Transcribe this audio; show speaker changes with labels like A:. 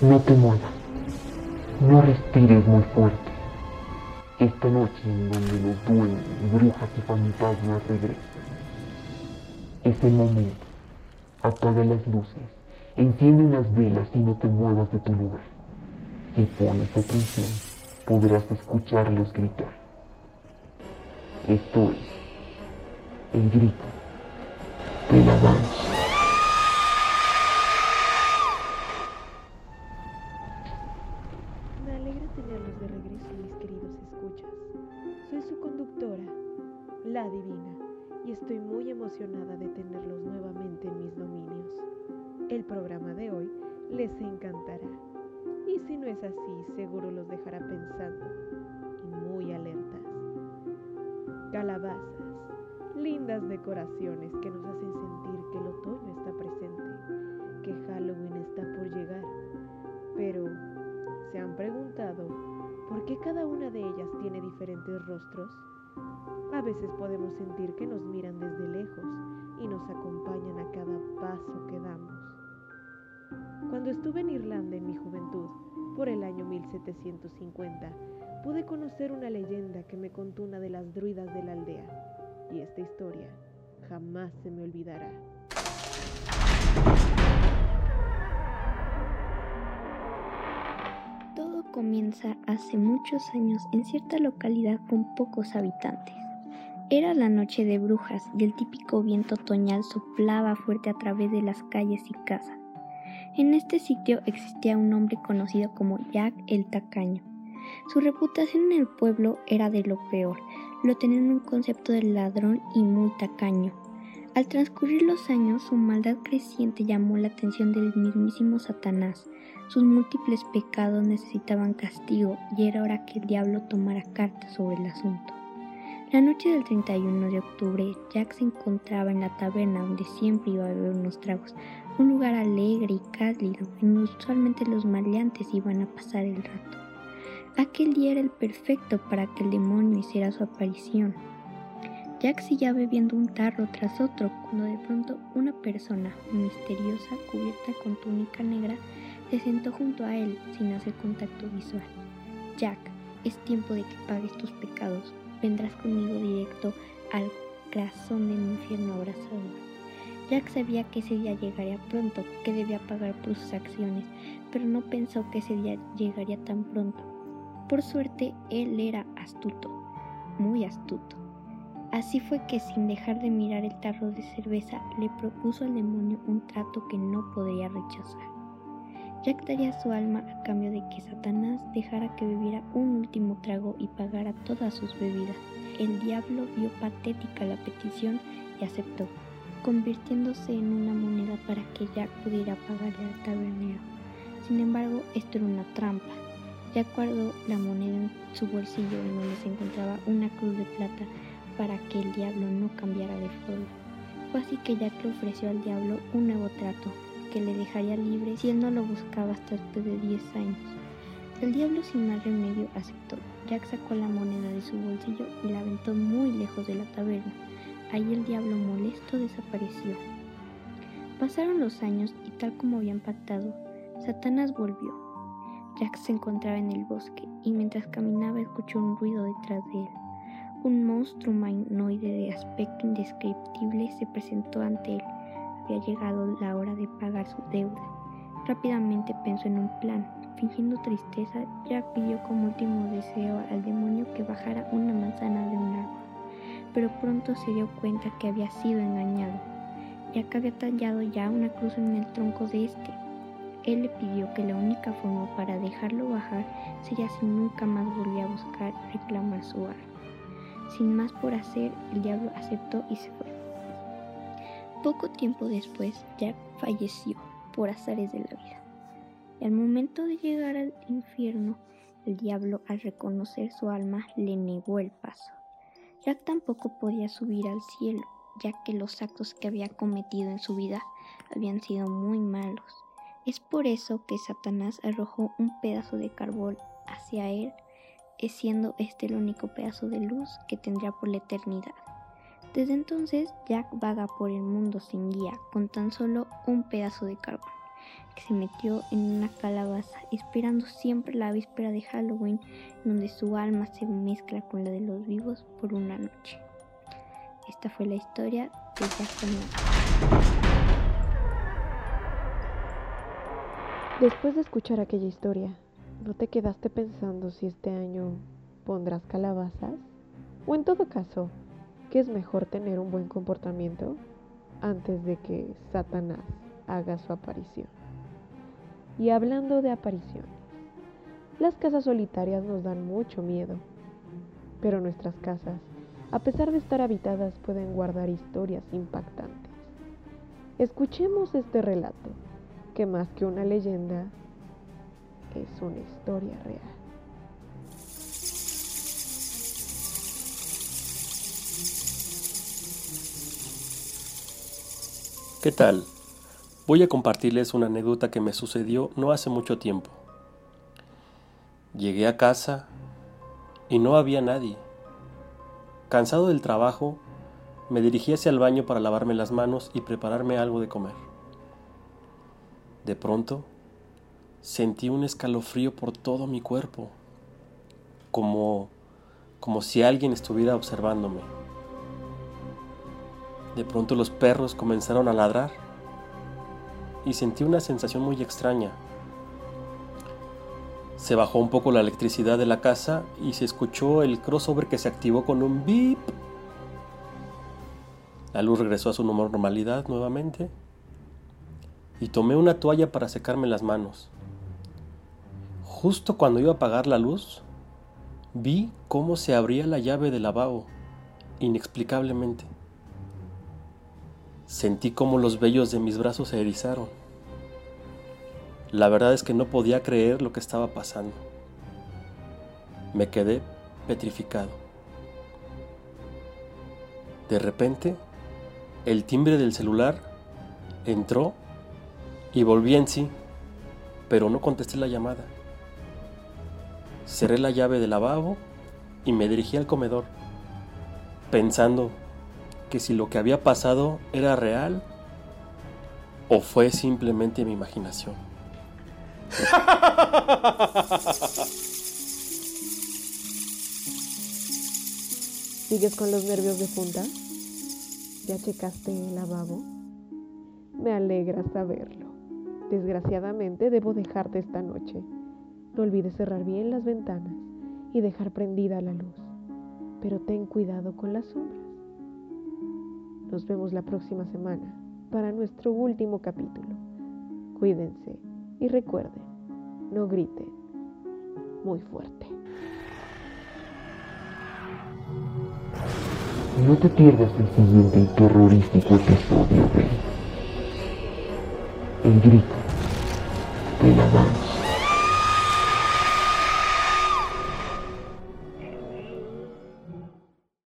A: No te muevas. No respires muy fuerte. Esta noche en donde los duendes, brujas y fantasmas regresan. Es el momento. Apaga las luces. Enciende unas velas y no te muevas de tu lugar. Si pones atención, podrás escucharlos gritar. Esto es el grito de la.
B: Soy su conductora, la Divina, y estoy muy emocionada de tenerlos nuevamente en mis dominios. El programa de hoy les encantará. Y si no es así, seguro los dejará pensando y muy alertas. Calabazas, lindas decoraciones que nos hacen sentir que el otoño está presente, que Halloween está por llegar. Cada una de ellas tiene diferentes rostros? A veces podemos sentir que nos miran desde lejos y nos acompañan a cada paso que damos. Cuando estuve en Irlanda en mi juventud, por el año 1750, pude conocer una leyenda que me contó una de las druidas de la aldea, y esta historia jamás se me olvidará.
C: Comienza hace muchos años en cierta localidad con pocos habitantes. Era la noche de brujas y el típico viento otoñal soplaba fuerte a través de las calles y casas. En este sitio existía un hombre conocido como Jack el Tacaño. Su reputación en el pueblo era de lo peor, lo tenían un concepto de ladrón y muy tacaño. Al transcurrir los años, su maldad creciente llamó la atención del mismísimo Satanás. Sus múltiples pecados necesitaban castigo y era hora que el diablo tomara cartas sobre el asunto. La noche del 31 de octubre, Jack se encontraba en la taberna donde siempre iba a beber unos tragos, un lugar alegre y cálido en donde usualmente los maleantes iban a pasar el rato. Aquel día era el perfecto para que el demonio hiciera su aparición. Jack seguía bebiendo un tarro tras otro cuando de pronto una persona misteriosa cubierta con túnica negra se sentó junto a él sin hacer contacto visual. Jack, es tiempo de que pagues tus pecados. Vendrás conmigo directo al corazón de mi infierno abrazador. Jack sabía que ese día llegaría pronto, que debía pagar por sus acciones, pero no pensó que ese día llegaría tan pronto. Por suerte, él era astuto, muy astuto. Así fue que sin dejar de mirar el tarro de cerveza, le propuso al demonio un trato que no podría rechazar. Jack daría su alma a cambio de que Satanás dejara que bebiera un último trago y pagara todas sus bebidas. El diablo vio patética la petición y aceptó, convirtiéndose en una moneda para que Jack pudiera pagarle al tabernero. Sin embargo, esto era una trampa. Jack guardó la moneda en su bolsillo en donde se encontraba una cruz de plata para que el diablo no cambiara de forma. Fue así que Jack le ofreció al diablo un nuevo trato, que le dejaría libre si él no lo buscaba hasta después de 10 años. El diablo sin más remedio aceptó. Jack sacó la moneda de su bolsillo y la aventó muy lejos de la taberna. Ahí el diablo molesto desapareció. Pasaron los años y tal como habían pactado, Satanás volvió. Jack se encontraba en el bosque y mientras caminaba escuchó un ruido detrás de él. Un monstruo humanoide de aspecto indescriptible se presentó ante él. Había llegado la hora de pagar su deuda. Rápidamente pensó en un plan. Fingiendo tristeza, Jack pidió como último deseo al demonio que bajara una manzana de un árbol. Pero pronto se dio cuenta que había sido engañado. Jack había tallado ya una cruz en el tronco de este. Él le pidió que la única forma para dejarlo bajar sería si nunca más volvía a buscar reclamar su arma. Sin más por hacer, el diablo aceptó y se fue. Poco tiempo después, Jack falleció por azares de la vida. Y al momento de llegar al infierno, el diablo, al reconocer su alma, le negó el paso. Jack tampoco podía subir al cielo, ya que los actos que había cometido en su vida habían sido muy malos. Es por eso que Satanás arrojó un pedazo de carbón hacia él, siendo este el único pedazo de luz que tendría por la eternidad. Desde entonces Jack vaga por el mundo sin guía, con tan solo un pedazo de carbón, que se metió en una calabaza, esperando siempre la víspera de Halloween, donde su alma se mezcla con la de los vivos por una noche. Esta fue la historia de Jack
B: Después de escuchar aquella historia, ¿no te quedaste pensando si este año pondrás calabazas? O en todo caso, ¿qué es mejor tener un buen comportamiento antes de que Satanás haga su aparición? Y hablando de apariciones, las casas solitarias nos dan mucho miedo, pero nuestras casas, a pesar de estar habitadas, pueden guardar historias impactantes. Escuchemos este relato, que más que una leyenda, es una historia real.
D: ¿Qué tal? Voy a compartirles una anécdota que me sucedió no hace mucho tiempo. Llegué a casa y no había nadie. Cansado del trabajo, me dirigí hacia el baño para lavarme las manos y prepararme algo de comer. De pronto, sentí un escalofrío por todo mi cuerpo, como como si alguien estuviera observándome. De pronto los perros comenzaron a ladrar y sentí una sensación muy extraña. Se bajó un poco la electricidad de la casa y se escuchó el crossover que se activó con un beep. La luz regresó a su normalidad nuevamente y tomé una toalla para secarme las manos. Justo cuando iba a apagar la luz, vi cómo se abría la llave del lavabo, inexplicablemente. Sentí como los vellos de mis brazos se erizaron. La verdad es que no podía creer lo que estaba pasando. Me quedé petrificado. De repente, el timbre del celular entró y volví en sí, pero no contesté la llamada. Cerré la llave del lavabo y me dirigí al comedor, pensando que si lo que había pasado era real o fue simplemente mi imaginación.
B: ¿Sigues con los nervios de punta? ¿Ya checaste el lavabo? Me alegra saberlo. Desgraciadamente debo dejarte esta noche. No olvides cerrar bien las ventanas y dejar prendida la luz. Pero ten cuidado con las sombras. Nos vemos la próxima semana para nuestro último capítulo. Cuídense y recuerden, no griten muy fuerte.
A: No te pierdas el siguiente y terrorífico episodio de El grito de la danza.